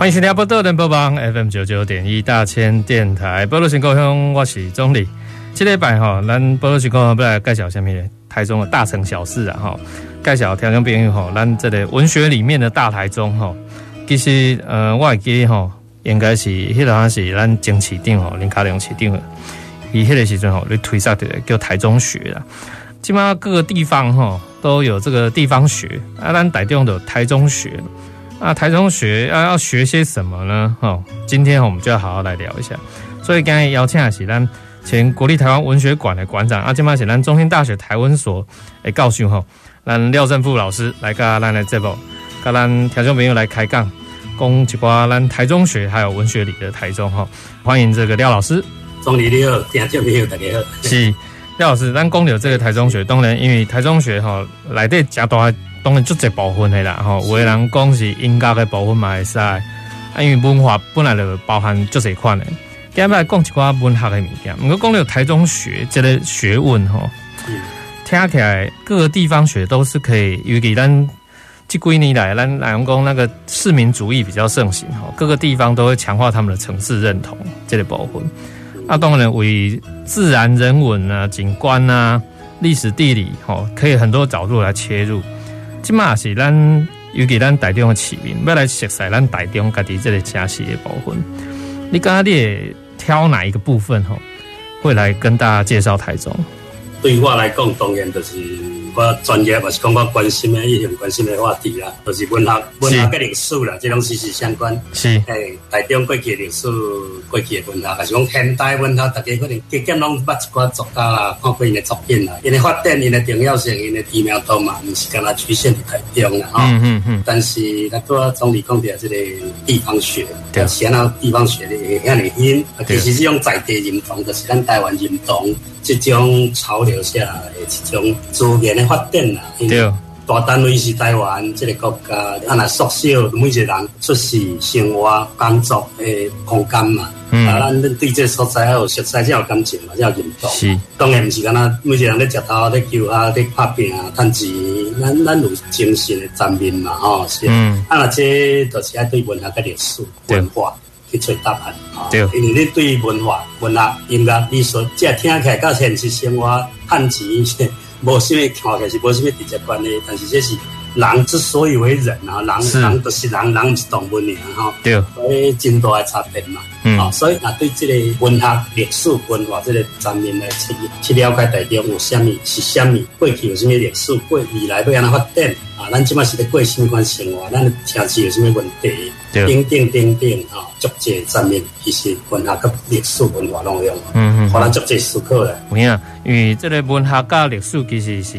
欢迎收听宝岛联播网 FM 九九点一大千电台，宝岛新故乡，我是总理。这礼拜哈，咱宝岛新故乡要来介绍什么？台中的大城小事啊哈，介绍台中朋友哈，咱这个文学里面的大台中哈，其实呃，我记哈，应该是迄个是咱前市长吼林佳龙市长，伊迄个时阵吼，你推上的叫台中学啦。基本上各个地方哈都有这个地方学，啊，咱台中的台中学。啊，台中学要要学些什么呢？哦，今天我们就要好好来聊一下。所以刚才邀请的是咱前国立台湾文学馆的馆长，啊，今嘛是咱中兴大学台文所诶教授吼，咱廖正富老师来跟咱来这部，跟咱听众朋友来开讲，讲一寡咱台中学还有文学里的台中哈。欢迎这个廖老师。中理你好，听众朋友大家好。是廖老师，咱讲到这个台中学，当然因为台中学哈来的加大。当然，足一部分的啦，吼，有的人讲是音乐的部分嘛会使，啊，因为文化本来就包含足这款的。今日来讲一寡文学的物件，不过讲了台中学这个学问，吼，听起来各个地方学都是可以，尤其咱这几年来，咱来讲那个市民主义比较盛行，吼，各个地方都会强化他们的城市认同这个部分。啊，当然为自然人文啊、景观啊、历史地理，吼，可以很多角度来切入。即嘛是咱，尤其咱台中的市民，要来熟悉咱台中家己这个城市的部分。你刚刚你会挑哪一个部分吼，会来跟大家介绍台中？对我来讲，当然就是。我专业也是讲我关心的、一向关心的话题啦，就是文学、文学跟历史啦，这种息息相关。是，诶，台中过去的历史、过去的文学，还是讲现代文学，大家可能渐渐拢捌一寡作家啦，看过因的作品啦，因为发展因的重要性、因的知名度嘛，毋是干那局限在台中啦，哈。嗯嗯嗯。但是，那个总理讲的这个地方学，对，先啊地方学的遐尔兴，其实是用在地认同，就是咱台湾认同。这种潮流下来的这种资源的发展啦，因为大单位是台湾这个国家，啊那缩小每一个人出世、生活、工作的空间嘛，嗯、啊，咱对这个所在还有熟悉，才有感情嘛，才有认同。是，当然不是讲那每一个人在石头、在求啊、在拍拼啊、赚钱，咱咱有精神的层面嘛，吼、哦，是。嗯。啊，那这就是爱对文学跟历史文化。去找答案啊！对，因为你对文化、文学、音乐、艺术，即听起来跟现实生活、汉字些，无什么看起来是无什么直接关系。但是这是人之所以为人啊，人是人都是人，人是动物呢，哈。对，所以真大的差别嘛。嗯。啊，所以啊，对这个文学、历史、文化这个层面来去去了解台中有什么是什么，过去有什么历史，过未来要安怎发展啊？咱即马是在过什么款生活？咱城市有什么问题？对，等等等等啊！足迹上面其实文学跟历史文化拢有，嗯嗯，可能足迹思考嘞。有影，因为这个文学甲历史其实是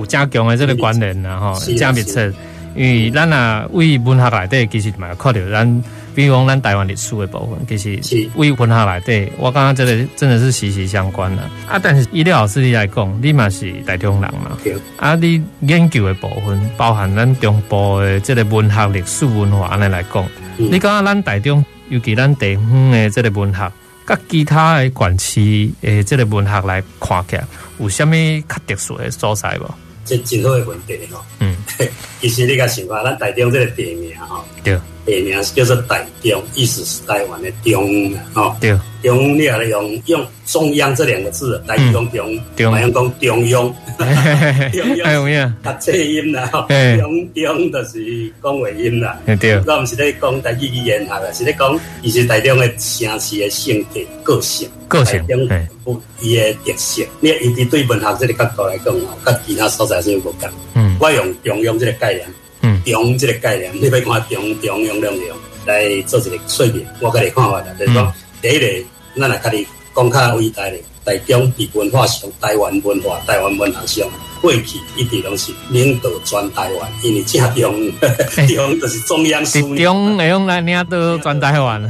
有正强的这个关联啦，吼，正密切。因为咱啊，为文学内底其实嘛看到咱，比如讲咱台湾历史的部分，其实是为文学内底，我感觉这个真的是息息相关啦。啊，但是以廖老师你来讲，你嘛是台中人嘛，啊，你研究的部分包含咱中部的这个文学、历史文化安尼来讲。你讲啊，咱台中，尤其咱地方的这个文学，甲其他的县市诶，这个文学来看起来，有啥物较特殊的所在无？这真好的问题吼。嗯，其实你甲想看，咱台中这个地名吼，对，地名是叫做台中，意思是台湾的中哦，对。中，你也用用中央这两个字来形容中，好像讲中央，中央，读这音啦，中中就是讲话音啦。对，我唔是咧讲台语语言学啦，是咧讲伊是台中的城市的性格、个性、个性，不伊的特色。你伊对对文学这个角度来讲哦，跟其他所在是有无同。嗯，我用中央这个概念，中这个概念，你要看中中央两样来做一个说明。我跟你看法啦，就是讲。第一个，咱来甲你讲较伟大的，台中伫文化上，台湾文化、台湾文学上，过去一直拢是领导全台湾，因为正中中就是中央书记。中会用来领导全台湾。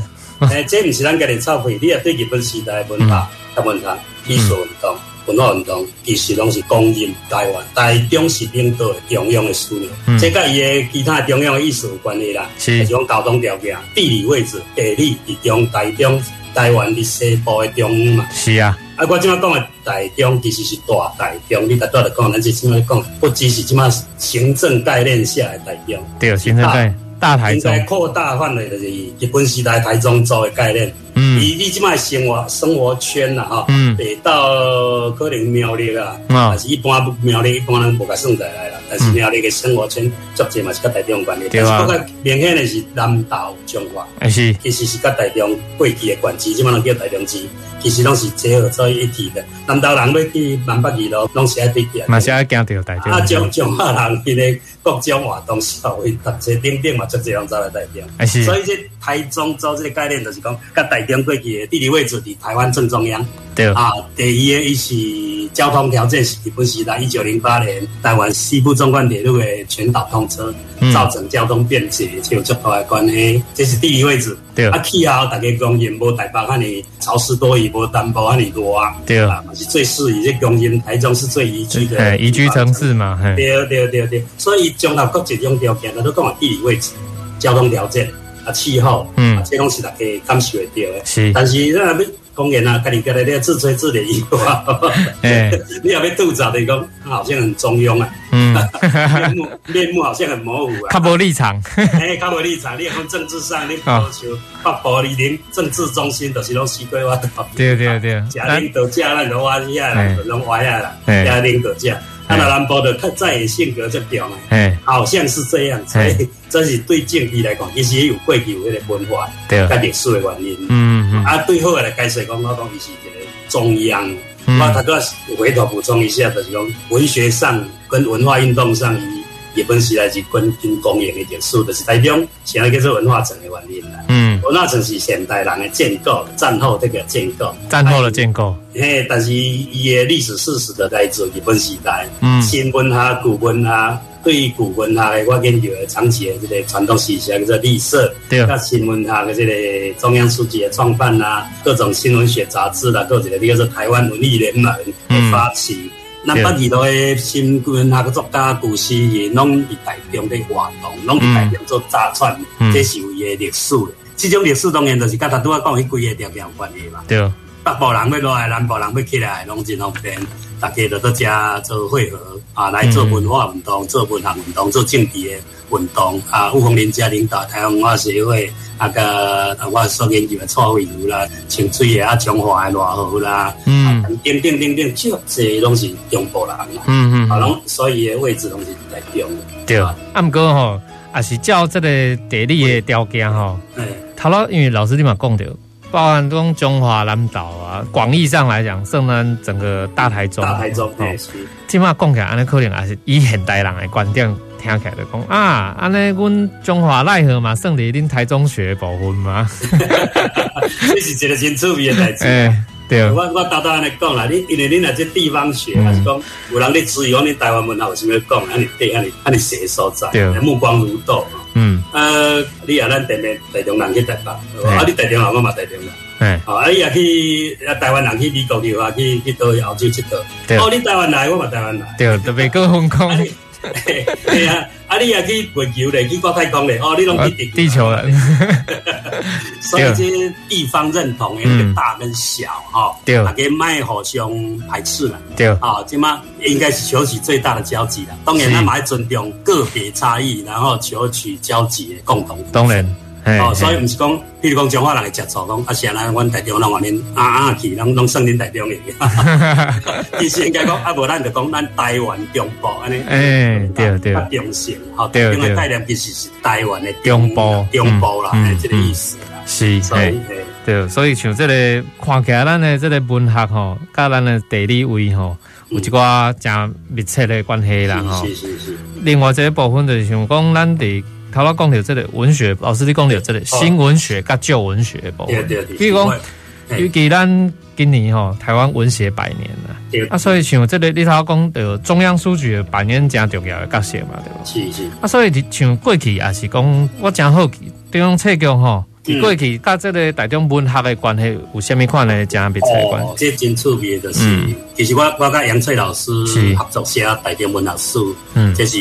诶，这毋是咱家己臭屁，你也对日本时代文化、甲文学、艺术运动、文化运动，其实拢是公认台湾。台中是领导的中央的枢纽，这甲伊的其他中央的意思有关系啦。是，是讲交通条件、地理位置、地理集中台中。台湾的西部的中央嘛，是啊。啊，我今麦讲的台中其实是大台中，你大多来讲，咱是今麦讲，不只是今麦行政概念下的台中，对，行政概念大台中，应该扩大范围就是日本时代台中州的概念。嗯，以你即卖生活生活圈啦，哈，嗯，得到可能苗栗啦，啊，是一般苗栗一般人无甲算在来啦，但是苗栗的生活圈逐渐嘛是甲台中有关系，但是更加明显的是南投彰化，是，其实是甲台中过去的县市，即卖人叫台中市，其实拢是结合在一起的。南投人要去南北二路，拢是爱对见，嘛是爱行到台中。啊，彰彰化人伊个各种活动社会读册顶顶嘛，逐渐拢走来台中，是，所以这台中州这个概念就是讲甲台中过去的地理位置伫台湾正中央。对啊，第一个伊是交通条件是日本时代一九零八年台湾西部纵贯铁路的全岛通车，造成交通便捷，就有足大的关系。这是地理位置。对啊，气候大家公认无台北遐尼潮湿多雨，无南部遐尼多啊。对啊，是最适宜。这公认台中是最宜居的宜居城市嘛。对对对对，所以综合各种条件，都讲地理位置、交通条件。啊，气候，嗯，这拢是大家感受会到的。是，但是你若要公园啊，家己家己你要自吹自擂以外，哎，你要要吐槽的讲，好像很中庸啊，嗯，面目面目好像很模糊啊，较无立场，哎，较无立场，你讲政治上你要求发布你连政治中心都是拢西瓜挖对对对，假领导者咱拢挖下来，拢歪下来，假领导者。他那南部的他在性格这表呢，好像是这样，所以这是对政治来讲，其实也有过去有那个文化、对。跟历史的原因。嗯嗯。啊，对后来解释讲，我讲伊是这个中央，我他都要回头补充一下，就是讲文学上跟文化运动上，以日本时代是关军公营的点数，就是台中现在叫做文化城的原因啦。嗯，文化城是现代人的建构，战后这个建构，战后的建构。嘿，但是伊的历史事实的来自日本时代。嗯，新文化、古文化，对于古文化的我研究的长期的这个传统思想，叫做绿色。对。那新文化的这个中央书记的创办啊，各种新闻学杂志啦，各种的，比如说台湾文艺联盟的发起。南北二路的新文化个作家、古诗也拢伫台中的活动，拢伫台中做杂传，这是有伊的历史的。这种历史当然就是刚才拄仔讲迄几个条件有关系嘛。对。北部人要落来，南部人要起来，拢真方便，大家都在遮做会合啊，来做文化运动、做文学运动、做政治的运动啊。吴凤林家领导台湾文化协会，啊个我所研究的蔡慧如啦、清水的啊、彰化的赖和啦，嗯，等等等等，这些拢是中部人，嗯嗯，啊，拢所以的位置拢是在中。对，啊，毋过吼，也是照这个地理的条件吼，哎，头了因为老师你嘛讲掉。包含中中华南岛啊，广义上来讲，算咱整个大台中。大台中，对，起码讲起来，安尼可能也是以现代人的观点听起来就讲啊，安尼阮中华奈何嘛，胜利恁台中学部分嘛。这是一个真趣味的代志。对，我我大胆安尼讲啦，你因为恁那这地方学，还是讲有人咧质疑讲恁台湾文化有啥物讲，安尼对，安尼安尼写所在，目光如豆。嗯，呃，你啊，咱台面台中人去台北，啊，你台中人我嘛台中人，哎，啊，你也去啊，台湾人去美国的话，去去到澳洲佚佗，哦，你台湾来，我嘛台湾来，对，特别讲香港，对啊，啊，你也去月球咧，去国太空咧，哦，你拢去地球了，所以这地方认同有个大跟小哈，对，大家卖互相排斥了，对，啊，即嘛。应该是求取最大的交集啦，当然他们还尊重个别差异，然后求取交集的共同。当然，哦，所以不是讲，比如讲中华人会吃醋，讲啊，现在阮台中人话恁啊啊去，拢拢算恁台中人。其实应该讲啊，无咱就讲咱台湾中部安尼。诶，对对。啊，中性，好，台中的概念其实是台湾的中部，中部啦，这个意思啦。是，对对，所以像这个看起来，咱的这个文学吼，甲咱的地理位吼。有一寡真密切的关系啦，吼。是是是。另外这一部分就是想讲，咱伫头仔讲到这个文学，老师你讲到这个新文学甲旧文学部分。对对对。比如讲，尤其咱今年吼台湾文学百年啦，啊，所以像这个你头讲的中央书局扮演真重要的角色嘛，对吧？是是。啊，所以像过去也是讲我真好奇，这种册局吼。过去甲这个大众文学的关系有虾米款的这样密切关系？哦，这真趣味的，就是，嗯、其实我我甲杨翠老师合作写台中文学史，嗯，这是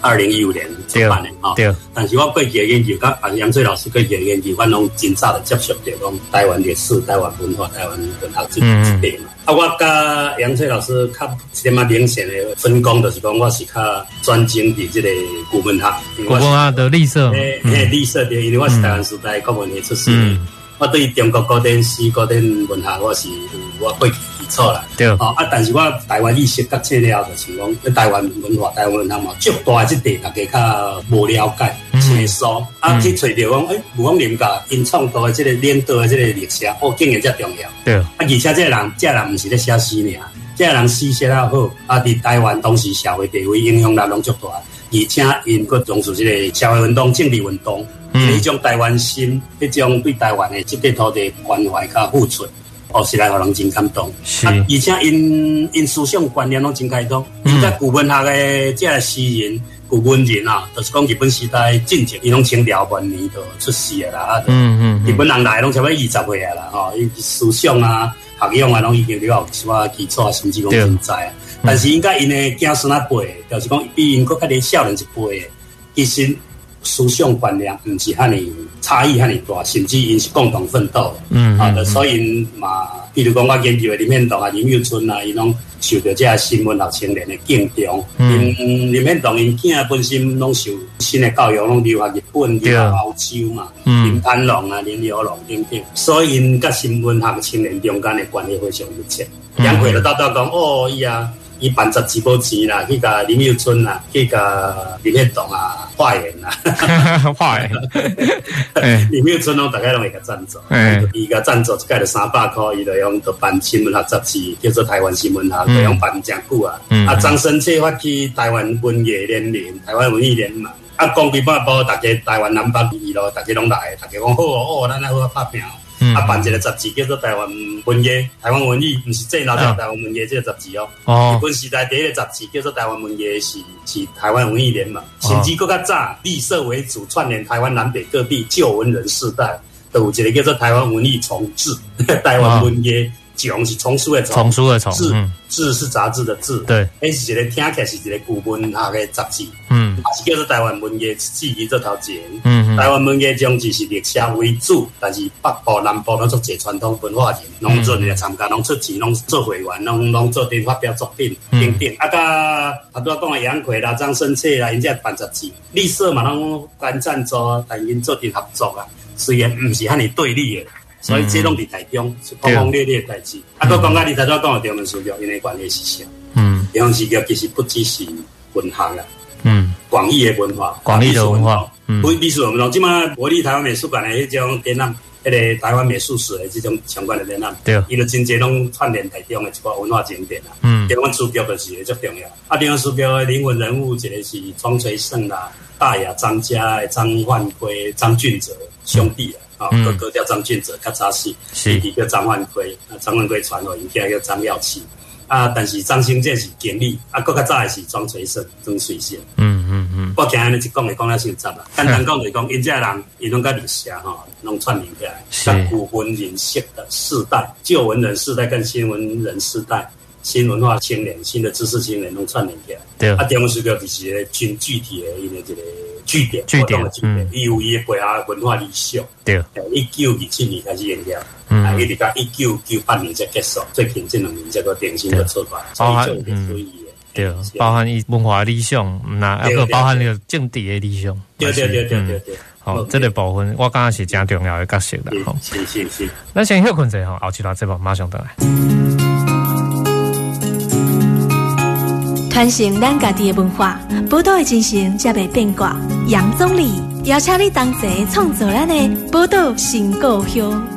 二零一五年出版的哈。对。但是我过去的研究，甲杨翠老师过去的研究，我拢真早的接触到讲台湾历史、台湾文化、台湾文学这一点嘛。啊，我甲杨翠老师较一点嘛明显的分工，就是讲我是较专精的这个古文学，古文学的历史，诶诶，历史的，因为我是台湾时代国文的出身，嗯、我对中国古典诗、古典文学，我是有我过去基础啦。对。哦，啊，但是我台湾意识较浅了，就是讲台湾文化、台湾文学嘛，足大即块大家较无了解。清疏、嗯、啊，去找着讲，诶、欸，吴光林甲因创造的这个领导的这个历史，哦，竟然遮重要。对。啊，而且这个人，这个人不是咧写诗尔，这个人诗写得好，啊，伫台湾当时社会地位影响力拢足大，而且因搁重视即个社会运动、政治运动，嗯，迄种台湾心，迄种对台湾的这块土地关怀甲付出，哦，实在让人真感动。是。啊，而且因因思想观念拢真开通，因在古文学的这个诗人。古文人啊，就是讲日本时代进前，伊拢清朝末年就出世的啦。嗯嗯，日本人来拢差不多二十岁啊啦，吼，伊思想啊、学养啊，拢已经了有什么基础，甚至讲存在啊。嗯、但是应该因的子孙啊辈，就是讲比因国较啲少年一辈的，其实思想观念毋是遐尼差异遐尼大，甚至因是共同奋斗。嗯，啊，所以嘛，比如讲我研究的林献堂啊、林幼春啊，伊拢。受到这新文学青年的敬重，嗯，林献堂因囝本身拢受新的教育，拢留学日本、留学欧洲嘛，嗯，林攀龙啊、林有龙等等，所以因甲新文学青年中间的关系非常密切。杨逵就到到讲，哦，伊啊。伊办杂志无钱啦，去甲林幼春啦，去甲林献堂啊，化缘啦，化缘。林幼春拢大概拢会甲赞助，伊甲赞助一盖着三百块，伊就用着办新闻学杂志，叫做台湾新闻学，着用办诚久啊。啊，张生策发起台湾文艺联联，台湾文艺联盟。啊，讲几百部，大家台湾南北二路，大家拢来，大家讲好哦，咱来好拍拼。嗯、啊，办一个杂志叫做台湾文艺，台湾文艺，不是这老叫台湾文艺这个杂志哦。哦。日本时代第一个杂志叫做台湾文艺，是是台湾文艺联盟。甚至更较早，绿色为主，串联台湾南北各地旧文人世代，都有一个叫做台湾文艺重置，台湾文艺。囧是丛书的丛，丛书的丛，字字是杂志的字。对，那是一个听起来是一个古文学的杂志。嗯，也是叫做台湾文艺记忆这条线。嗯，台湾文艺种就是历史为主，但是北部南部拢做些传统文化人，拢做来参加，拢出钱，拢做会员，拢拢做点发表作品等等。啊，甲他都讲的杨逵啦、张生切啦，人家办杂志，绿色嘛拢干赞助，但因做点合作啊，虽然唔是遐尼对立的。所以这拢伫台中是轰轰烈烈的代志。啊，我讲啊，你头先讲的中文书局，因为关系是啥？嗯，中文书局其实不只是文学啦，嗯，广义的文化，广义的文化，嗯，不历史文化。即马国立台湾美术馆的迄种展览，迄个台湾美术史的这种相关的展览，对，伊就真侪拢串联台中的一个文化景点啦。嗯，台湾书标就是最重要。啊，台湾书标的灵魂人物，一个是庄垂胜啦，大雅张家的张焕辉、张俊哲兄弟啊。啊，哥哥叫张俊哲，较早死，弟弟叫张万辉，啊，张万辉传落因囝叫张耀启，啊，但是张兴建是经理，啊，搁较早的是庄垂胜、曾水仙，嗯嗯嗯，我今日一讲来讲来复杂啦，简单讲来讲，因这人伊拢甲历史啊，吼，拢串联起来，像古文人式的世代、旧文人世代跟新文人世代、新文化青年、新的知识青年拢串联起来，对，啊，中文书局就是一个真具体的因为这个。据点，据点，嗯，伊有伊个国家文化历史，对，一九二七年开始营业，嗯，一直到一九九八年才结束，最近这两年才个典型的出版，包含嗯，对，包含伊文化理想，那还有包含那个政治的理想，对对对对对对，好，这个部分我感觉是真重要的角色啦，好，是是是，那先休困者吼，后期节目马上回来。传承咱家己的文化，宝岛的精神才袂变卦。杨总理邀请你同齐创造咱的宝岛新故乡。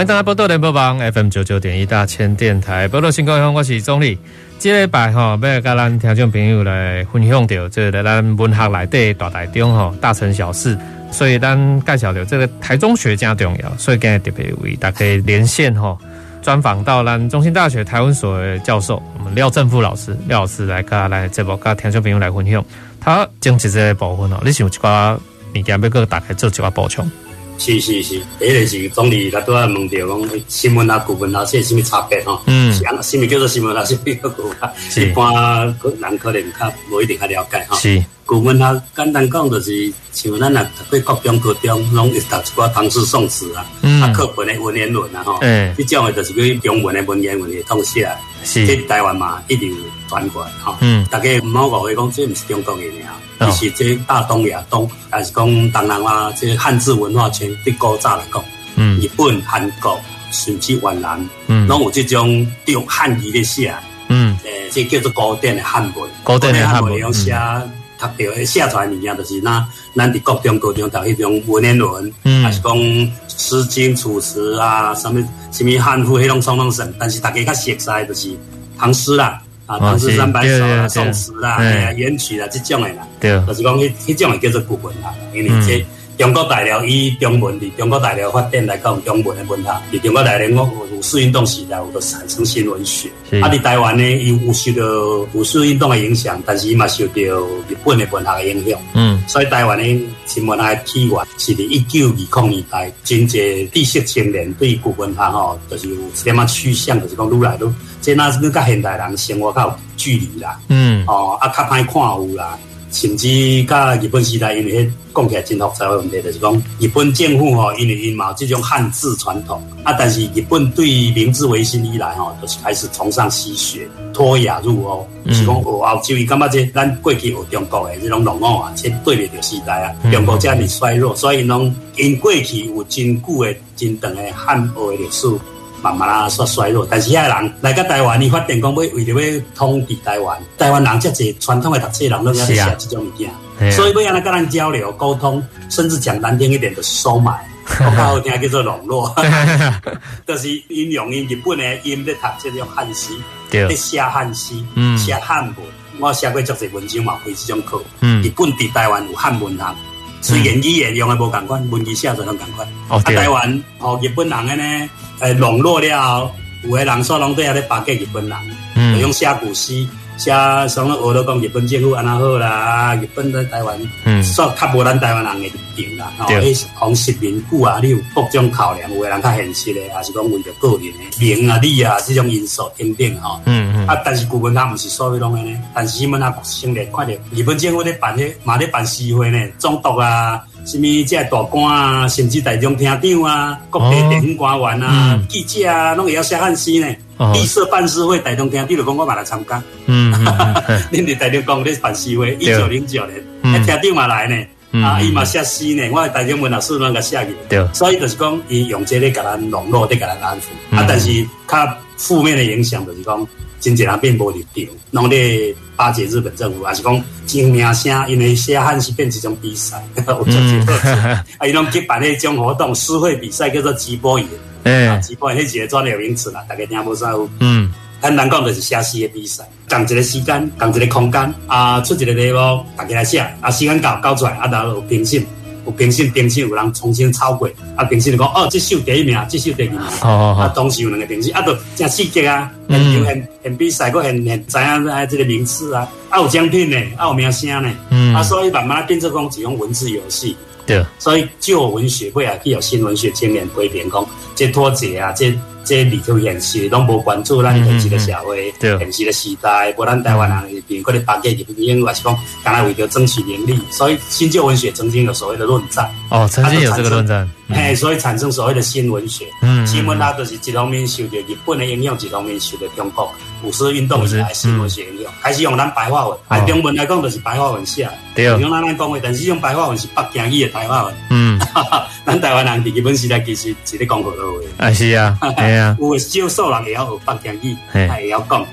欢迎大家波多联播网 FM 九九点一大千电台，波多新故乡，我是钟丽。这礼拜哈，要跟咱听众朋友来分享到这个咱文学内底大台中哈大城小事，所以咱介绍到这个台中学真重要，所以今日特别为大家连线哈，专访到咱中兴大学台湾所的教授，我们廖正富老师，廖老师来跟来节目跟听众朋友来分享，他讲这个部分哦，你想有一寡物件要跟大家做一寡补充？是是是，第一个是总理他都要问到讲新闻啊、古文啊，这是什么差别吼？嗯，什么叫做新闻啊？什么叫古文啊？一般人可能较无一定较了解哈。是古文啊，简单讲就是像咱啊读过国中、高中，拢会读一寡唐诗宋词啊，啊课本的文言文啊吼。嗯，这种的就是叫中文的文言文的统写。是，在台湾嘛，一直传过来哈。嗯，大家唔好误会讲，这唔是中国的尔。其实这大东亚东，还是讲东南亚这汉字文化圈对古早来讲，嗯，日本、韩国甚至越南，嗯，拢有这种用汉语的写，嗯，诶，这叫做古典的汉文。古典的汉文用写，读到写出来物件就是那，咱伫国中、高中读迄种文言文，嗯，还是讲《诗经》《楚辞》啊，什么什么汉赋，迄种统统算。但是大家较熟悉就是唐诗啦。啊，唐诗三百首啊，宋词啦，哎呀，元曲啦，这种的啦，对，就是讲迄迄种的叫做古文啦。因为这中国大陆以中文的中国大陆发展来讲，中文的文学，伫中国大陆五五四运动时代，有都产生新文学。啊，伫台湾呢，有有受到五四运动的影响，但是伊嘛受到日本的文学的影响。嗯，所以台湾的新文学的起源是伫一九二零年代，真济知识青年对古文学吼，就是有一点仔趋向，就是讲愈来愈。即那是跟现代人生活较有距离啦，嗯，哦，啊，较歹看有啦，甚至甲日本时代，因为讲起来真复杂的问题，就是讲日本政府吼，因为因嘛这种汉字传统，啊，但是日本对明治维新以来吼，就是开始崇尚西学，脱亚入欧，是讲学欧洲，伊感觉这咱过去学中国的这种农业啊，这对袂着时代啊，中国这样衰弱，所以拢因过去有真久的、真长的汉学的历史。慢慢啊，说衰落，但是遐人来到台湾，你发展讲要为着要统治台湾，台湾人这侪传统的读册人拢要写这种物件，啊、所以要让他跟人交流沟通，甚至讲难听一点的收买，较好听叫做笼络，就是因用因日本的音在读这种汉诗，在写汉诗，写汉文，我写过足侪文章嘛，开这种课，嗯、日本伫台湾有汉文堂，虽然语言用的无同款，文字写出拢同款，啊台湾哦日本人的呢。诶，笼络了，有个人说拢对遐咧巴结日本人，嗯，用写古诗，写什么学到讲日本政府安那好啦，日本在台湾，嗯，说较无咱台湾人诶定啦，吼，迄红十年久啊，你有各种考量，有的人较现实诶，还是讲为着个人的名啊、利啊这种因素等等吼，嗯嗯，啊，但是古文他毋是所有拢安尼，但是伊们啊，先来看着日本政府咧办迄嘛咧办诗会呢，总督啊。什么这大官啊，甚至台中厅长啊，各地地方官员啊，嗯、记者啊，拢会晓写汉诗呢。绿色办事会，台中厅长讲我嘛来参加。嗯，恁伫台中讲咧办事会，一九零九年，厅长、嗯、嘛来呢。嗯、啊，伊嘛写诗呢，我台中文老师拢个写去。对，所以就是讲，伊用这个甲咱笼络，的给咱安抚。嗯、啊，但是较负面的影响就是讲。真济人并无立场，拢咧巴结日本政府，还是讲真名声，因为写汉是变一种比赛，有做几个啊，伊拢举办迄种活动，诗会比赛叫做直播演，嗯，直播演迄几个专业名词啦，大家听无啥有？嗯，简单讲就是写诗的比赛，同一个时间，同一个空间，啊，出一个题目，大家来写，啊，时间到交出来，啊，然后有评审。有评审，评审有人重新抄过，啊，评审就讲哦，这首第一名，这首第二名，啊，同时有两个评审，啊，都真刺激啊，现场现现比赛，个现现知影啊，这个名次啊，啊，有奖品呢，啊，有名声呢，嗯，啊，所以慢慢变成讲一种文字游戏，对，所以旧文学会啊，去有新文学青年批评讲，这脱节啊，这。这里头现实拢无关注咱现实的社会，现实的时代，无咱台湾人边可能巴结日本英，还是讲，刚才为着争取名利，所以新旧文学曾经有所谓的论战。哦，曾经有这个论战。嘿，所以产生所谓的新文学。嗯，新文它就是一方面受到日本的影响，一方面受到中国五四运动以来新文学影响，开始用咱白话文。啊，中文来讲就是白话文写，对，用咱咱讲话，但是用白话文是北京语的白话文。嗯，咱台湾人伫日本时代其实是咧讲普通话。啊，是啊。有少数人会晓学北京语，也会晓讲。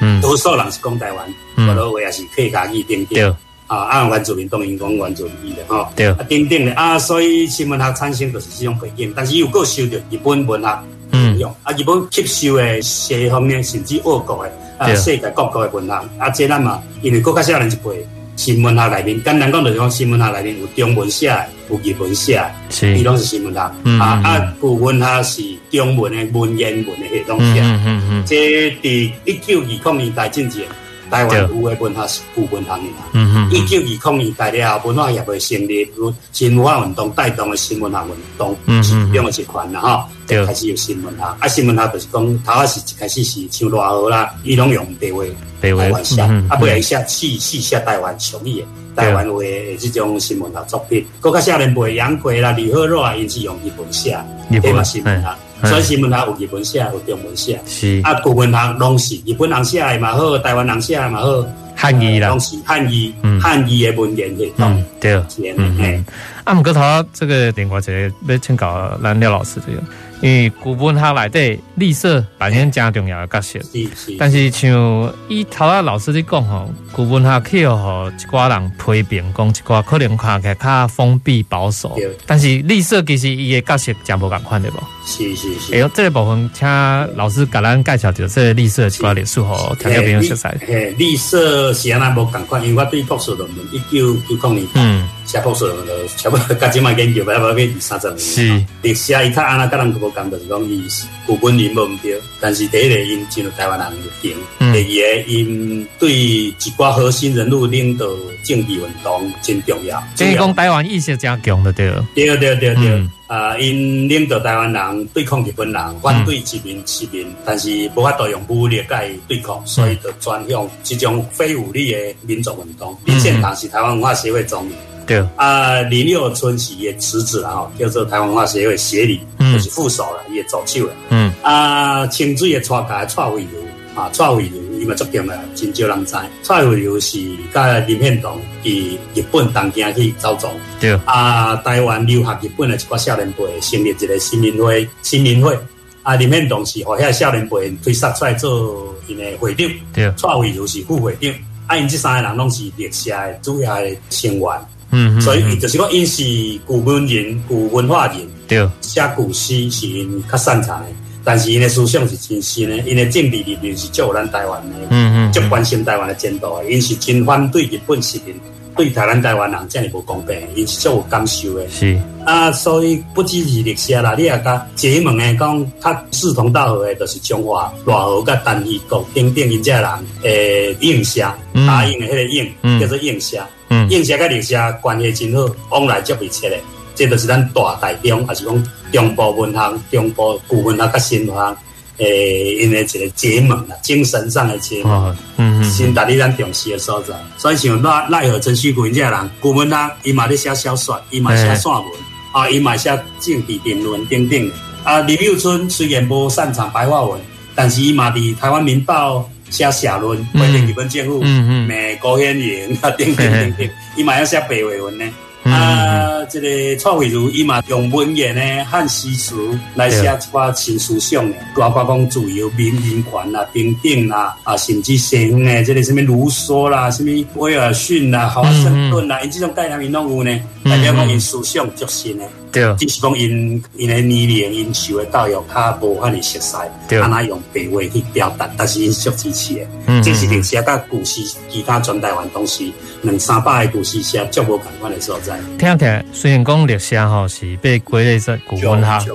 嗯，多数人是讲台湾，普通话也是客家语等等。啊，啊原住民当然讲原住民的吼，对，啊，等等的啊，所以新闻学产生就是这种背景，但是又够受到日本文学影响，啊，日本吸收的西方的，甚至俄国的啊，世界各国的文学，啊，这咱嘛，因为国较少人一辈，新闻学里面，简单讲就是讲新闻学里面有中文写的，有日文写的，是，伊拢是新闻学，啊啊，古文学是中文的文言文的系统写，嗯嗯嗯，这伫一九二零年代之前。台湾有诶文化是古文学的，一九二零年代了后，文化业会成立，如新文化运动带动诶新文学运动，其中诶一款啦吼，就开始有新文学。啊，新文学就是讲，头啊是一开始是像赖和啦，伊拢用白话，台湾写，啊，不然写四四写台湾俗语诶，台湾话诶这种新闻学作品。国较少年辈杨逵啦、李贺若啊，因是用日本写，对嘛新闻学。所以新闻学有日本写，有中文写。是啊，古文学拢是日本人写的嘛好，台湾人写的嘛好，汉语啦，拢是汉语，汉语的文言系统。对，嗯嗯。啊，毋过头这个另外一个要请教咱廖老师这个。因为古文学内底绿色扮演真重要的角色，是是。但是像伊头仔老师咧讲吼，古文学去互一寡人批评，讲一寡可能看起来较封闭保守。但是绿色其实伊的角色真无共款的无？是是是。哎呦，这个部分请老师甲咱介绍着这个绿色一寡历史吼，听众朋友熟悉。嘿，绿色是安那无共款，因为我对博士论文一九九零年代写博士差不多甲即卖研究要要二三十年。是。历史伊较安那甲人无共，就是讲伊古本人无毋对，但是第一个因进入台湾人入境，第二个因对一寡核心人物领导政治运动真重要。所以讲台湾意识真强的对。对对对对，啊，因领导台湾人对抗日本人，反对殖民殖民，但是无法度用武力甲伊对抗，所以就转向这种非武力的民族运动。林献堂是台湾文化协会总理。对啊，林有春是也辞职了哈，叫做台湾文化协会协理，就是副手了，也走去了。嗯啊，清水也带家蔡惠如啊，蔡惠如伊嘛足点了，真少人知。蔡惠如是甲林献堂伫日本东京去走走。对啊，台湾留学日本的一寡少年辈成立一个新民会，新民会啊，林献堂是互遐少年辈推选出来做因的会长。对，蔡惠如是副会长，啊，因这三个人拢是历史的主要的成员。嗯，所以就是讲，因是古文人、古文化人，对，写古诗是因较擅长的，但是因的思想是真新的，因的政治理念是足有咱台湾的，嗯嗯，足关心台湾的前途的，因是真反对日本殖民，对台湾台湾人真系无公平，因是足有感受的。是。啊，所以不只是历史啦，你也讲解问诶讲，较志同道合诶，就是中华赖和甲单义国等等因这人诶，应社答应诶迄个应，叫做应社。应社甲历史关系真好，往来足密切诶，这就是咱大台中，还是讲中部文学、中部古文学甲新文学，诶，因为一个结盟啊，精神上的结盟，嗯嗯，先达你咱重视的所在。所以像赖赖和陈须国这人，古文学伊嘛咧写小说，伊嘛写散文，啊，伊嘛写政治评论等等。啊，李幼春虽然无擅长白话文，但是伊嘛伫台湾民报。写社论，批评日本政府，骂高显荣啊，等等 等等，伊嘛要写白话文呢。啊，这个蔡慧如伊嘛用文言呢汉诗词来写一寡新思想的，包括讲自由、民人权啦、平等啦，啊，甚至西方的这个什么卢梭啦、什么威尔逊啦、华盛顿啦，因这种概念伊拢有呢，代表讲因思想足新的。对，只是讲因因的年龄、因受的教育较无法哩熟悉，对，安那用白话去表达，但是因足支持的。嗯，这是历史甲故事，其他全台湾东西两三百个故事写足无共款的所在。听起来虽然讲历史吼是被归类在古文学，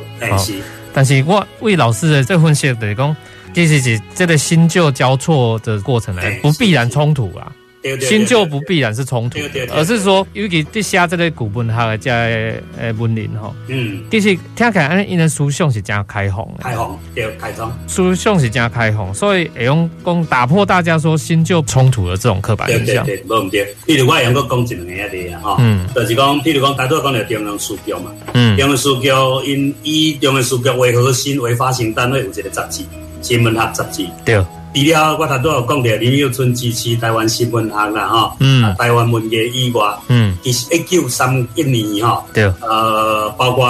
但是我为老师的这分析就是讲，其实是这个新旧交错的过程来，不必然冲突啊。新旧不必然是冲突，而是说，尤其这写这个古文学的这诶文人吼，嗯，其实听起来，因的思想是真开放的，开放对开放，思想是真开放，所以会用讲打破大家说新旧冲突的这种刻板印象。对对对，无唔对。譬如我用个讲一两个例啊，哈，嗯，就是讲，譬如讲，大多讲的中央书局嘛，嗯，中央书局因以中央书局为核心为发行单位，有一个杂志，新闻学杂志，对。除了我头拄有讲到林有春支持台湾新闻学啦，吼，嗯，台湾文艺以外，嗯，其实一九三一年吼，对，呃，包括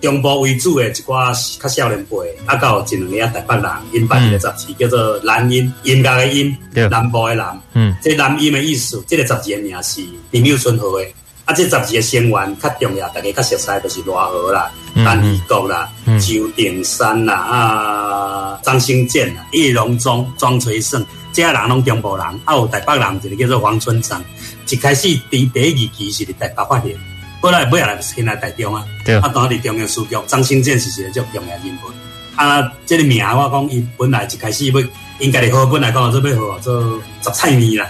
中部为主的一寡较少年辈，啊，到一两个台北人，因办一个杂志叫做南音音乐的音，对，南部的南，嗯，这南音的意思，这个杂志的名是林有春号的。啊，这十二个成员较重要，大家较熟悉就是罗河啦、陈义国啦、周鼎山啦、啊张兴建啦、叶荣忠、庄垂胜，这些人拢中部人，啊有台北人一个叫做黄春章，一开始第第一期是伫台北发现，后来尾来先来台中啊，啊当伫中央书局，张兴建是一个足重要人物，啊，这个名我讲伊本来一开始要。应该的好，本来讲做要好做杂菜面啦，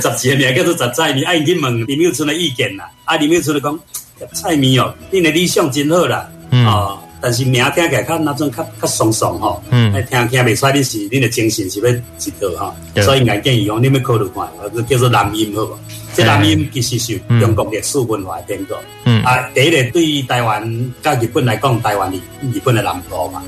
杂志的名叫做杂菜面。啊，伊去问林有春的意见啦，啊，林有春就讲杂菜面哦，恁的理想真好啦，嗯、哦，但是名听起来较那种较较爽爽吼，嗯，听听袂出来，恁是恁的精神是要一个哈，对。所以应该建议讲，恁要考虑看，叫做南音好不？这南音其实是中国历史文化的典故，嗯，啊，第一个对于台湾甲日本来讲，台湾是日本的南部嘛。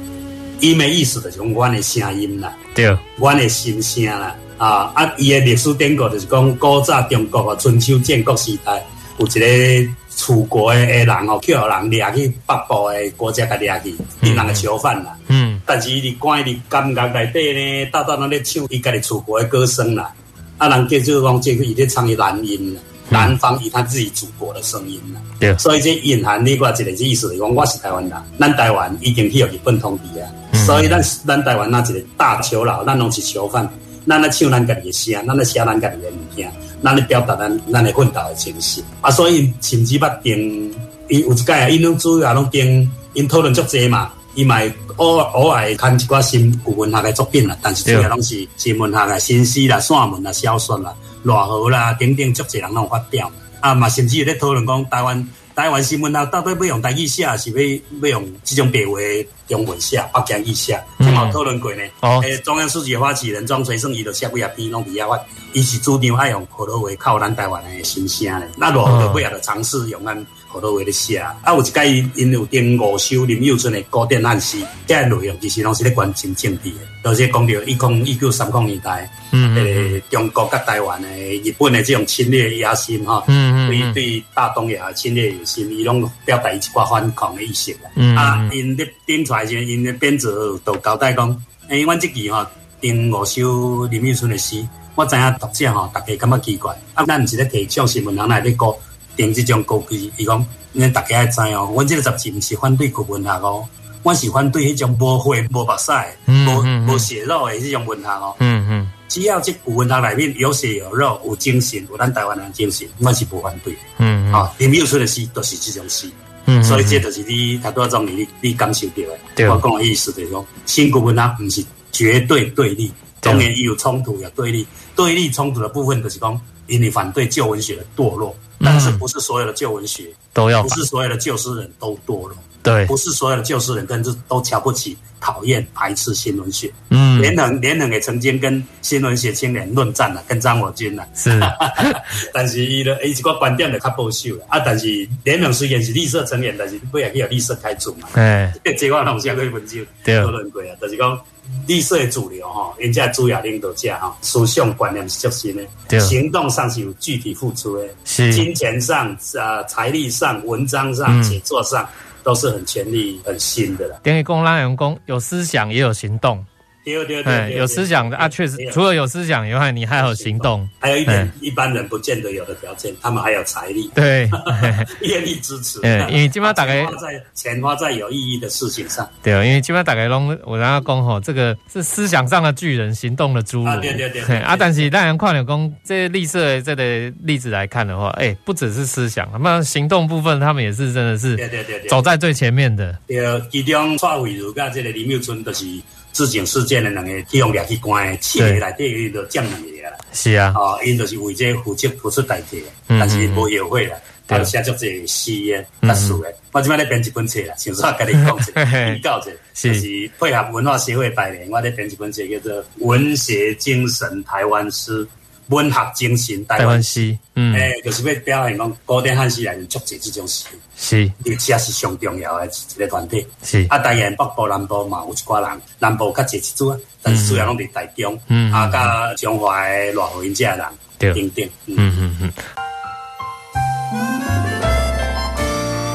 伊没意思的，就是讲阮的声音啦，对，阮的心声啦，啊啊，伊的历史典故就是讲古早中国啊，春秋战国时代有一个楚国的人哦，去互人掠去北部的国家，甲掠去，变人的囚犯啦。嗯，但是伊伫关伫监狱内底呢，大大拢咧唱伊家己楚国的歌声啦，啊，人叫做讲这个伊咧唱伊南音啦。南方以他自己祖国的声音了，对，所以这隐含另外一个意思，讲我是台湾人，咱台湾已经去有日本统治啊，所以咱咱台湾那一个大囚牢，咱拢是囚犯，咱咧唱咱家己的声，咱咧写咱家己的物件，咱咧表达咱咱的奋斗的精神。啊，所以甚至捌定，伊有一届啊，因拢主要拢定，因讨论足济嘛，伊买偶偶尔看一寡新古文学的作品啦，但是主要拢是新文学的新诗啦、散文啦、小说啦。赖和啦，等等，足侪人拢发表啊嘛，甚至有咧讨论讲台湾台湾新闻啊，到底要用台语写，是要要用这种白话中文写，北京语写，有冇讨论过呢？哦，诶，中央书记发起人庄垂胜伊就写几啊篇拢伫遐发，伊是主张爱用普通话靠咱台湾诶心声咧。那赖和尾啊，就尝试用咱河洛话咧写。啊，有一届因有订五首林有春的古典汉诗，这内容其实拢是咧关心政治的，都是讲到一空一九三空年代。嗯，诶，中国甲台湾的，日本的这种侵略野心哈，嗯嗯，对对大东亚侵略野心，伊拢表达一寡反抗的意识啦。嗯啊，因咧编出来时，因咧编者都交代讲，诶，阮即期吼订五首林有春的诗，我知影读者吼，大家感觉奇怪，啊，咱毋是咧提倡新闻人来咧讲订即种歌曲，伊讲，恁大家爱知哦，阮即个杂志毋是反对古文学哦，我是反对迄种无血无目屎、无无血肉诶迄种文学哦。嗯嗯。只要这古文学内面有血有肉有精神，有咱台湾人精神，我是无反对。嗯，啊，林有出的诗都是这种诗。嗯，所以这就是你他多种你你感受到的。对，我讲的意思就是说，新古文学不是绝对对立，当然伊有冲突有对立，对立冲突的部分就是讲，因为反对旧文学的堕落，但是不是所有的旧文学都要，不是所有的旧诗人都堕落。对，不是所有的旧诗人跟这都瞧不起、讨厌、排斥新文学。嗯，连横连横也曾经跟新文学青年论战了，跟张我军了。是，但是伊的一个观点的较保守了啊。但是连横虽然是绿色成员，但是不也可以有绿色开除嘛？哎，这个东西可以分析讨论过啊。就是讲绿色的主流哈，人家主要领导者哈，思想观念是较新的，行动上是有具体付出的，是金钱上啊、财力上、文章上、写作上。都是很全力、很新的了。等于公让员工有思想，也有行动。对对对，有思想的啊，确实，除了有思想以外，你还有行动。还有一点，一般人不见得有的条件，他们还有财力，对，愿意支持。嗯，因为基本上大概花在钱花在有意义的事情上。对，因为基本上大概拢我刚刚讲吼，这个是思想上的巨人，行动的侏儒。啊，对对对。啊，但是当然，矿流工这绿色这个例子来看的话，哎，不只是思想，那么行动部分，他们也是真的是，对对对，走在最前面的。对，其中蔡慧如跟这个林妙春都是。自警事件的两个去用掠去关，的，企业来对于都降两个啦。是啊，哦，因就是为这付出付出代价，但是无后悔啦。他有写作这诗嘅、特殊嘅。我即摆咧编一本册啦，想说甲你讲一个预告者，就是配合文化协会百年，我咧编一本册叫做《文学精神台湾诗》，文学精神台湾诗，嗯，哎，就是要表现讲古典汉诗来作这这种诗，是，历史也是上重要的一个团体，是。啊，台湾北部南部嘛，有一寡人，南部较济一组啊，但是主要拢伫台中，嗯，啊，甲中华的罗河因遮人，对，等等，嗯。嗯嗯。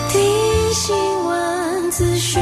听新闻资讯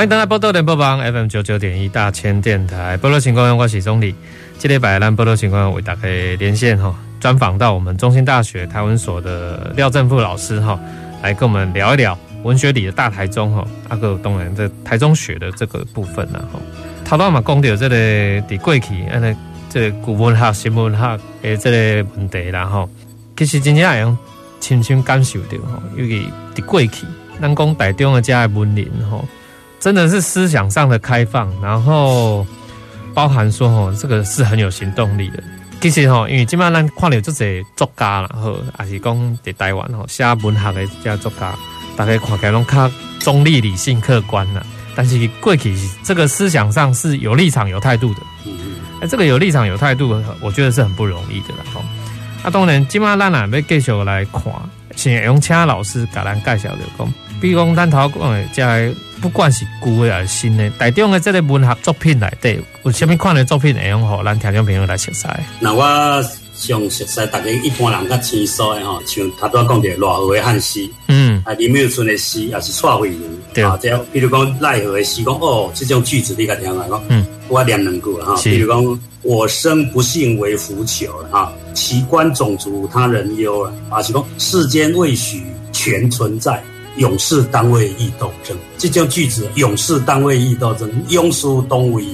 欢迎登来宝岛联播网 FM 九九点一大千电台，宝岛新故乡我是总理。这礼拜咱宝岛新故乡为大家连线哈，专访到我们中兴大学台文所的廖正富老师哈，来跟我们聊一聊文学里的大台中哈，阿个当然在台中学的这个部分呢哈。头到嘛讲到这个在过去，安尼这个古文学、新文学的这个问题然后，其实真正会用亲身感受到哈，尤其在过去，咱讲台中的这个文人哈。真的是思想上的开放，然后包含说吼，这个是很有行动力的。其实吼，因为今麦咱看到这些作家啦，吼，还是讲在台湾吼写文学的这些作家，大家看起来拢较中立、理性、客观啦。但是过去这个思想上是有立场、有态度的。嗯嗯。哎，这个有立场、有态度，我觉得是很不容易的啦。吼，啊，当然今麦咱啊要继续来看，先用请老师给咱介绍的讲，比如讲咱头讲的这。不管是旧的还是新的，台中的这个文学作品内底，有什么款的作品会用好，咱听众朋友来熟悉？那我上熟悉，大家一般人较清楚的吼，像他都讲的赖和的汉诗，嗯，啊林妙春的诗，也是蔡慧玲，对啊，这比如讲奈何的诗，讲哦，这种句子你甲听来讲，嗯，我念两句哈，比如讲我生不幸为腐朽哈，奇观种族他人忧了，啊是讲世间未许全存在。勇士当为义斗争，这叫句子，勇士当为义斗争，勇士当为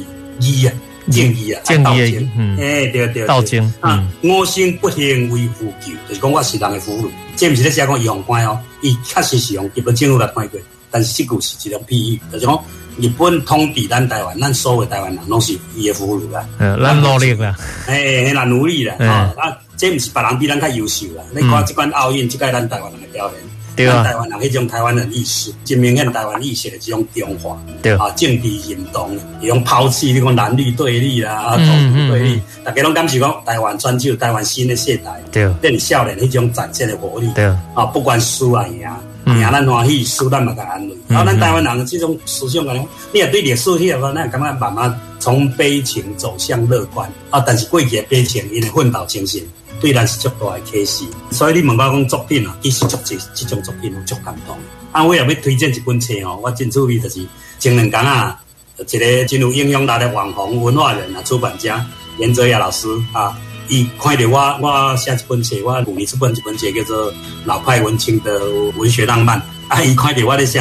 义啊，正义啊，正义，嗯，哎，对对，斗争啊，我生不幸为腐朽，就是讲我是人的俘虏，这不是在写讲义皇关哦，伊确实是用日本政府来判过，但是这句是一种比喻，就是讲日本统治咱台湾，咱所有台湾人拢是伊的俘虏啦，嗯，咱努力啦，哎，咱努力啦，啊，啊，这不是别人比咱较优秀啦，你看即款奥运，即个咱台湾人的表现。对啊，台湾人迄种台湾的意识，真明显台湾意识的这种中华，对。啊，政治运动，伊种抛弃你讲男女对立啦，啊，种族对立，大家拢感受讲台湾专就台湾新的时代，对，变少年迄种展现的活力，对。啊，不管输啊赢，赢咱欢喜，输咱嘛个安慰。然后咱台湾人这种思想，讲你也对历史迄个，咱感觉慢慢从悲情走向乐观啊，但是过去的悲情，因为奋斗精神。对咱是足大的启示，所以你问我讲作品啊，其实足济这种作品有足感动。啊，我也要推荐一本书哦，我真注意就是前两天啊，一个真有影响力的网红文化人啊，出版家严哲亚老师啊，伊看到我我写一本书，我去年出版一本书叫做《老派文青的文学浪漫》，啊，伊看到我咧写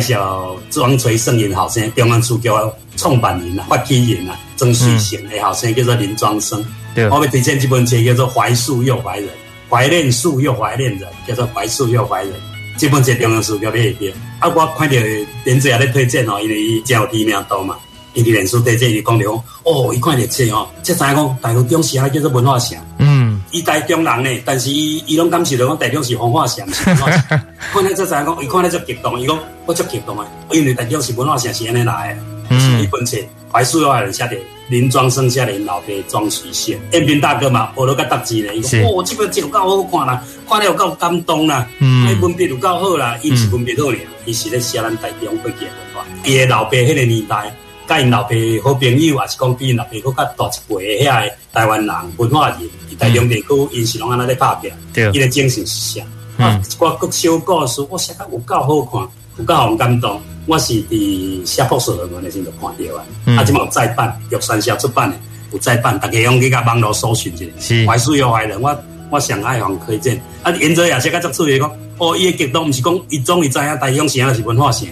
介绍庄锤圣人后生，中央书局创办人啊，发起人啊，曾旭贤的后生叫做林庄生。对我们推荐这本书叫做《怀树又怀人》，怀念树又怀念人，叫做怀树又怀人。这本书中央书局里边，啊，我看到林子也在推荐哦，因为伊真有知名度嘛。伊连书推荐伊讲着讲哦，伊看到册哦，即知影讲台中是啊，叫做文化城。嗯，伊台中人呢，但是伊伊拢感受到讲台中是文化城，是文化城。看咧这知影讲，伊看咧这激动，伊讲我足激动啊，因为台中是文化城是安尼来的。嗯，一本册怀树又怀人写的。林庄生下的老爸庄水县，延平大哥嘛，学了个特字呢。伊讲哦，这本书有够好看啦，看了有够感动啦。嗯，文笔有够好啦，伊不是文笔好咧，伊是咧写咱台中过去的文化。伊的老爸迄个年代，甲因老爸好朋友，也是讲比因老爸搁较大一辈的遐个台湾人文化人，伫台中地区因是拢安尼咧拍拼。对，伊的精神是啥？啊，一寡国小故事，我写得有够好看。有够互感动。我是伫写博士论文的时阵就看到啊，嗯、啊，即嘛有再版，玉山社出版的有再版，大家用去甲网络搜寻一下。是，怀书有怀人，我我上爱互推荐。啊，原则也是较足趣味讲，哦，伊的剧都毋是讲伊总伊知影台中城还是文化城，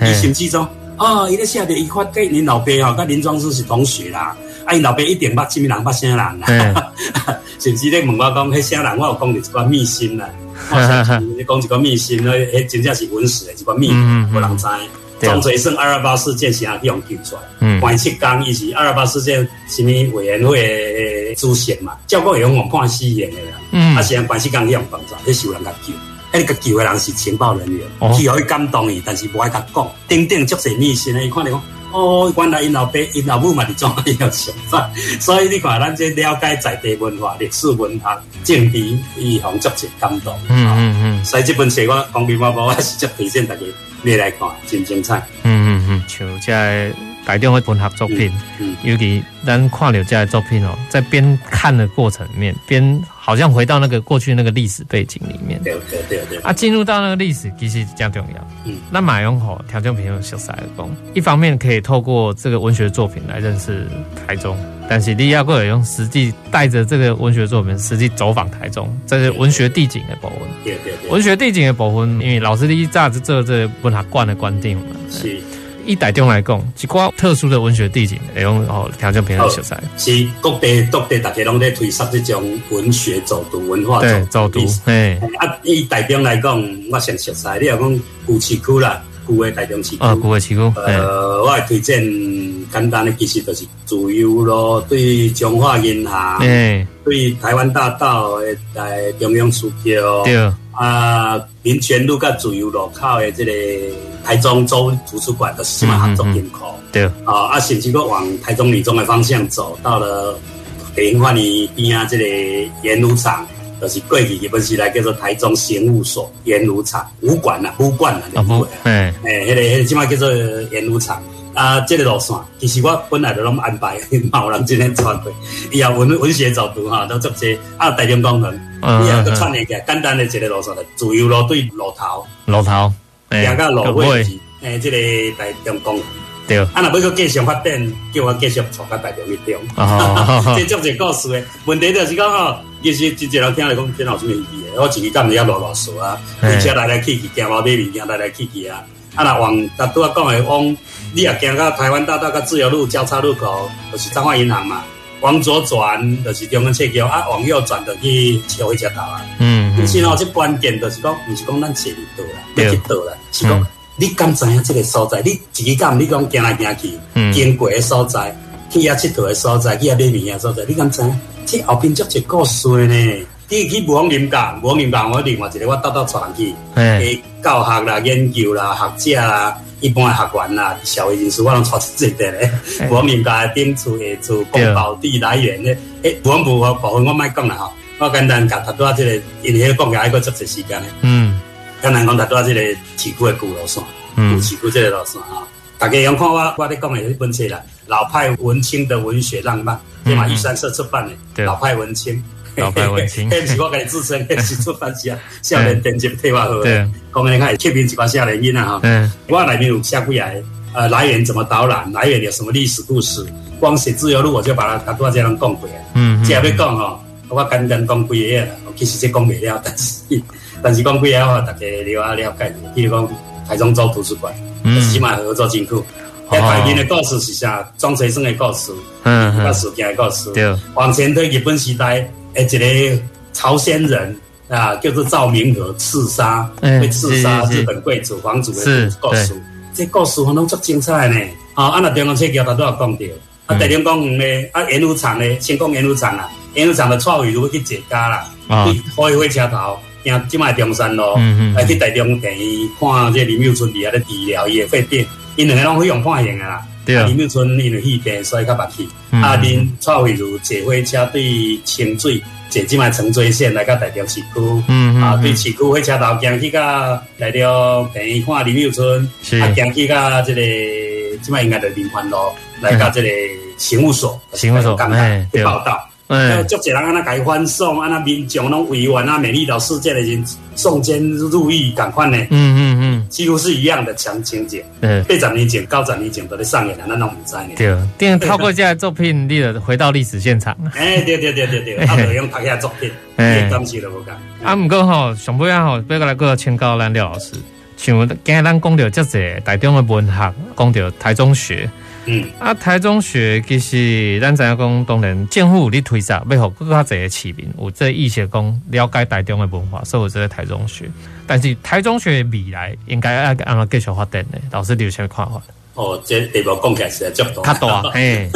伊甚至说，哦，伊咧写着伊发给恁老爸吼，甲林庄师是同学啦，啊，因老爸一定捌啥物人捌啥人啊，甚至咧问我讲，迄啥人，我有讲着一寡秘辛啦。你 讲一个秘辛，那诶真正是文史的一个秘密，无人知。张水胜二二八事件是阿去用救出来，关七刚伊是二二八事件什么委员会的主席嘛？照顾会用往判死刑的啦。啊，是按关七刚去用帮助，迄是有人甲救，迄个救的人是情报人员，去互伊感动伊，但是无爱甲讲。顶顶足侪秘辛的，伊看着讲，哦，原来因老爸因老母嘛是种因个想法，所以你看咱这了解在地文化、历史文学、政治，伊方足是感动。嗯嗯嗯。所以这本书我讲句话，我是足推荐大家。你来看，真精彩。嗯嗯嗯，像这台中的文学作品，尤其咱看了这作品哦，在边看的过程里面，边好像回到那个过去那个历史背景里面。对对对对。啊，进入到那个历史，其实讲重要。嗯。那马永齁条件朋友小塞讲，一方面可以透过这个文学作品来认识台中，但是你要过来用实际带着这个文学作品实际走访台中，这是文学地景的部分。对对对。文学地景的部分，因为老师你早就做这文学馆的观点嘛。是。以台中来讲，一寡特殊的文学地景，会用哦条件平衡小塞。是各地各地大家拢在推出这种文学走读文化走读。哎，啊，以台中来讲，我先熟悉。你要讲旧市区啦，旧的台中市区。啊，旧的市区。呃，我会推荐简单的，其实就是自由咯对中华银行，哎，对台湾大道的在中央书局。对。啊，民权路甲自由路口的这个。台中州图书馆的西马合作金库，对啊，啊，甚至个往台中女中的方向走，到了北英花里边啊，这个演武场，就是过去日本时代叫做台中刑务所演武场武馆呐，武馆呐，武哎哎，迄个迄个起码叫做演武场。啊，这个路线其实我本来就拢安排，冇人今天穿过，以后文文学走读哈，都做些啊，大中公园，以后个串联起来，简单的一个路线的自由路对路头，路头。行到路尾，诶，这个大中公园，对，啊，若要继续发展，叫我继续带到台中去中，这种个故事诶。问题就是讲吼，其实真侪人听来讲，真有什么意义诶？我自己干日也啰啰嗦啊，开车来来去去，行路买物件来来去去啊。啊，若往大拄仔讲诶，往你也行到台湾大道、甲自由路交叉路口，就是彰化银行嘛。往左转就是中央车桥，啊，往右转就去桥火车头啊。嗯，其实吼，这关键就是讲，毋是讲咱坐伫倒啦，要去倒啦。是讲，你敢知影这个所在？你自己敢？你讲行来行去，经过的所在，去遐佚佗的所在，去遐买物件所在，你敢知影？这后边足一故事呢。你去武林港，武林港我另外一个我倒倒带人去，诶，教学啦、研究啦、学者啦、一般的学员啦、社会人士，我拢带一齐的咧。武林港的顶厝、下厝、公保地来源咧，诶，文部部分我莫讲啦吼，我简单甲他拄仔这个，因为讲起来还佫足侪时间咧。嗯。简单讲，他拄仔这个市区的旧路线，旧市区这个路线啊，大家用看我我咧讲的这本册啦，老派文青的文学浪漫，对嘛？玉山社出版的，老派文青。老派文青，迄毋是我家己自称，迄是出版社少年编辑替我好。对，讲来看，贴面一寡少年囡仔哈。嗯，我内面有写几来，呃，来源怎么导览？来源有什么历史故事？光写自由路，我就把它多这样讲过来。嗯，接下要讲哈，我简单讲几个啦。其实这讲未了，但是但是讲几个话，大家了啊了解。比如讲台中州图书馆，嗯，起码合作金库。在台面的故事是啥？庄水生的故事，嗯，那事件的故事。对，往前推日本时代。诶，一个朝鲜人啊，叫做赵明和刺杀，被刺杀日本贵族皇族的故事，这故事拢足精彩呢。啊，啊那中央册桥他都有讲到。啊，台中公园呢，啊，演武场呢，先讲演武场啊，演武场的蔡雨如去坐驾啦，去火车头，行即卖中山路，来去台中等于看这林妙春底下咧治疗伊的肺病，因两个拢会用判刑啊。对啊，林妙春因为肺病，所以较捌去。啊，林蔡慧如坐火车对清水。坐即卖长追线来到台中市区，嗯，啊，对市区火车头行去到来到等于看林友春，啊，行去到这个即卖应该的林环路，来到这个刑务所，刑务所，哎，对，报道，嗯，足济人安那甲伊欢送，安那民众拢委员啊，美丽岛事件的人送监入狱，赶快呢，嗯嗯嗯，几乎是一样的强情节。嗯，八十年前、九十年前都在上演了，咱拢唔知呢。对，电影透过这些作品，你就回到历史现场。哎，对对对对对，他就用他遐作品，哎，感谢了无讲。啊，毋过吼，上尾啊吼，要过来过请教咱廖老师，像今日咱讲到遮济台中的文学，讲到台中学。嗯，啊，台中学其实咱知影讲，当然政府有咧推啥，要互更加侪市民有这意识讲了解台中的文化，所以有这个台中学。但是台中学诶未来应该要按怎继续发展呢？老师你有啥看法？哦，这题目讲起来是较大，较大，嘿，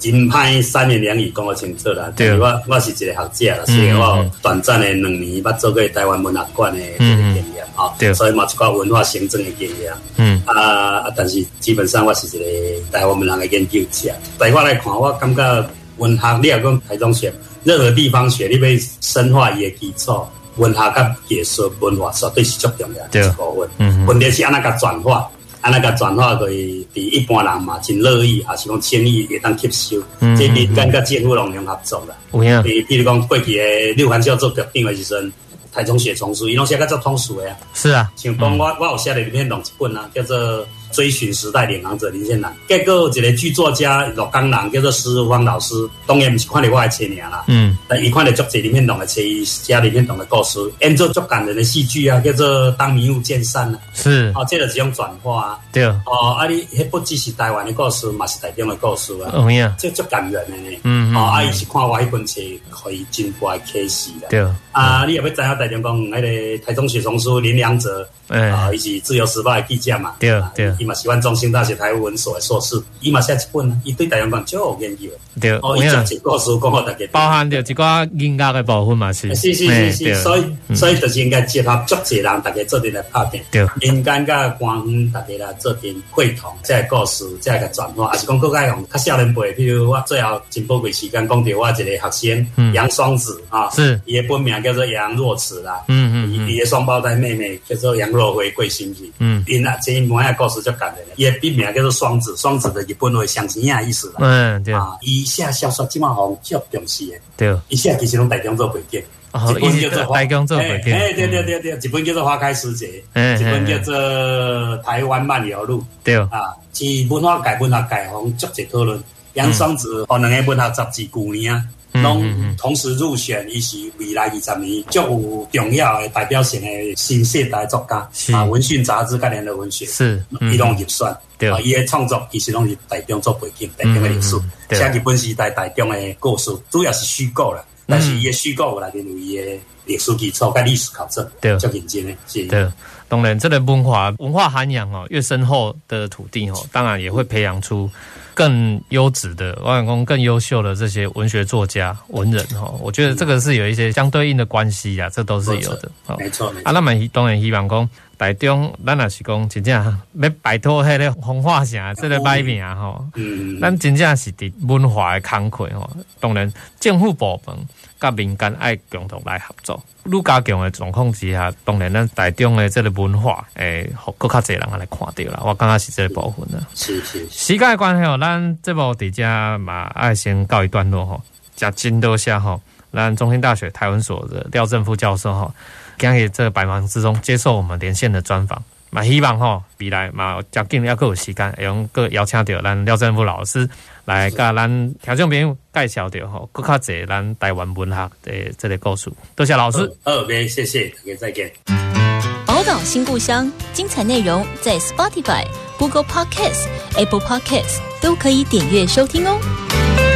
真歹三言两语讲得清楚啦。对，我我是一个学者啦，所以我短暂的两年，捌做过台湾文学馆的这个经验，哈，对，所以嘛，一寡文化行政的经验，嗯，啊，但是基本上我是一个台湾文学的研究者。对我来看，我感觉文学你要讲台中学，任何地方学，你要深化伊的基础，文学甲艺术文化绝对是最重要的一部分。嗯，问题是安那个转化。啊，那个转化可以比一般人嘛，真乐意，还是讲轻易也当吸收。嗯，这边跟个政府拢用合作啦。有影。比比如讲过去的六环教做决定的时阵，台中写丛书，伊拢写个做通俗的啊。是啊。像讲我我有写了一篇弄一本啊，叫做。追寻时代领航者林献南，结果一个剧作家鹿港人叫做施如芳老师，当然不是看到我的册名啦，嗯，但伊看到作者里面懂的册，伊写里面懂的故事，演做足感人的戏剧啊，叫做当迷雾渐散啊，是，哦，这个是种转化。啊，对，哦，啊，你迄不只是台湾的故事，嘛是台中的故事啊，哦呀，这足感人的呢，嗯嗯，哦，啊，伊是看我迄本册可以真怀启示啦，对，啊，你也要知影台中讲迄个台中写丛书林良哲。啊，伊是自由时报的记者嘛？对对，伊嘛喜欢中兴大学台湾文所的硕士，伊嘛写一本，伊对台中讲就有研究。对，哦，伊讲一个故事讲好大家，包含着一寡音乐的部分嘛是。是是是是，所以所以就是应该结合足侪人，大家做阵来拍片。对，民间甲官方大家来做阵会同，这个故事，这个转化，也是讲更加用较少年辈，比如我最后真宝贵时间讲到我一个学生杨双子啊，是，伊的本名叫做杨若慈啦，嗯嗯，伊的双胞胎妹妹叫做杨。若辉贵心是，嗯，因啊，这一模样故事就感人了。伊的笔名叫做双子，双子的日本话相亲样意思啦。嗯，对啊。以下小说基本上较重视的，对。以下其实拢台中做背景，一本叫做哎，对对对对，一本叫做花开时节，嗯，一本叫做台湾漫游录，对啊。是文化界文学界方足侪讨论，杨双子和两个文学杂志旧年啊。拢同时入选，伊是未来二十年最有重要的代表性的新世代作家啊，文讯杂志概念的文学是，伊拢入选。对，伊的创作其实拢是台中做背景，台中的历史，写日本时代台中的故事，主要是虚构啦，但是伊的虚构来源于伊的历史基础甲历史考证，对，较认真诶。是，对，当然，这个文化文化涵养哦，越深厚的土地哦，当然也会培养出。更优质的，我想讲更优秀的这些文学作家、文人哈，我觉得这个是有一些相对应的关系呀，这都是有的。没错，没错。啊，那么当然希望讲台中，咱也是讲真正要摆脱迄个风化城即个歹名吼。嗯。咱真正是伫文化的慷慨吼，当然政府部门甲民间爱共同来合作。愈加强的状况之下，当然咱台中的即个文化，诶，互更较侪人来看着啦。我感觉是即个部分啦。是是，是。时间的关系吼，咱这部伫遮嘛爱先告一段落吼。加真多谢吼，咱中兴大学台湾所的廖正富教授吼，今日这百忙之中接受我们连线的专访。嘛，希望吼未来嘛，接紧要够有时间，用个邀请到咱廖正副老师来甲咱听众朋友介绍到吼，更较侪咱台湾文学的这个故事。多谢老师。二边，谢谢，再见。宝岛新故乡，精彩内容在 Spotify、Google Podcasts、Apple Podcasts 都可以点阅收听哦。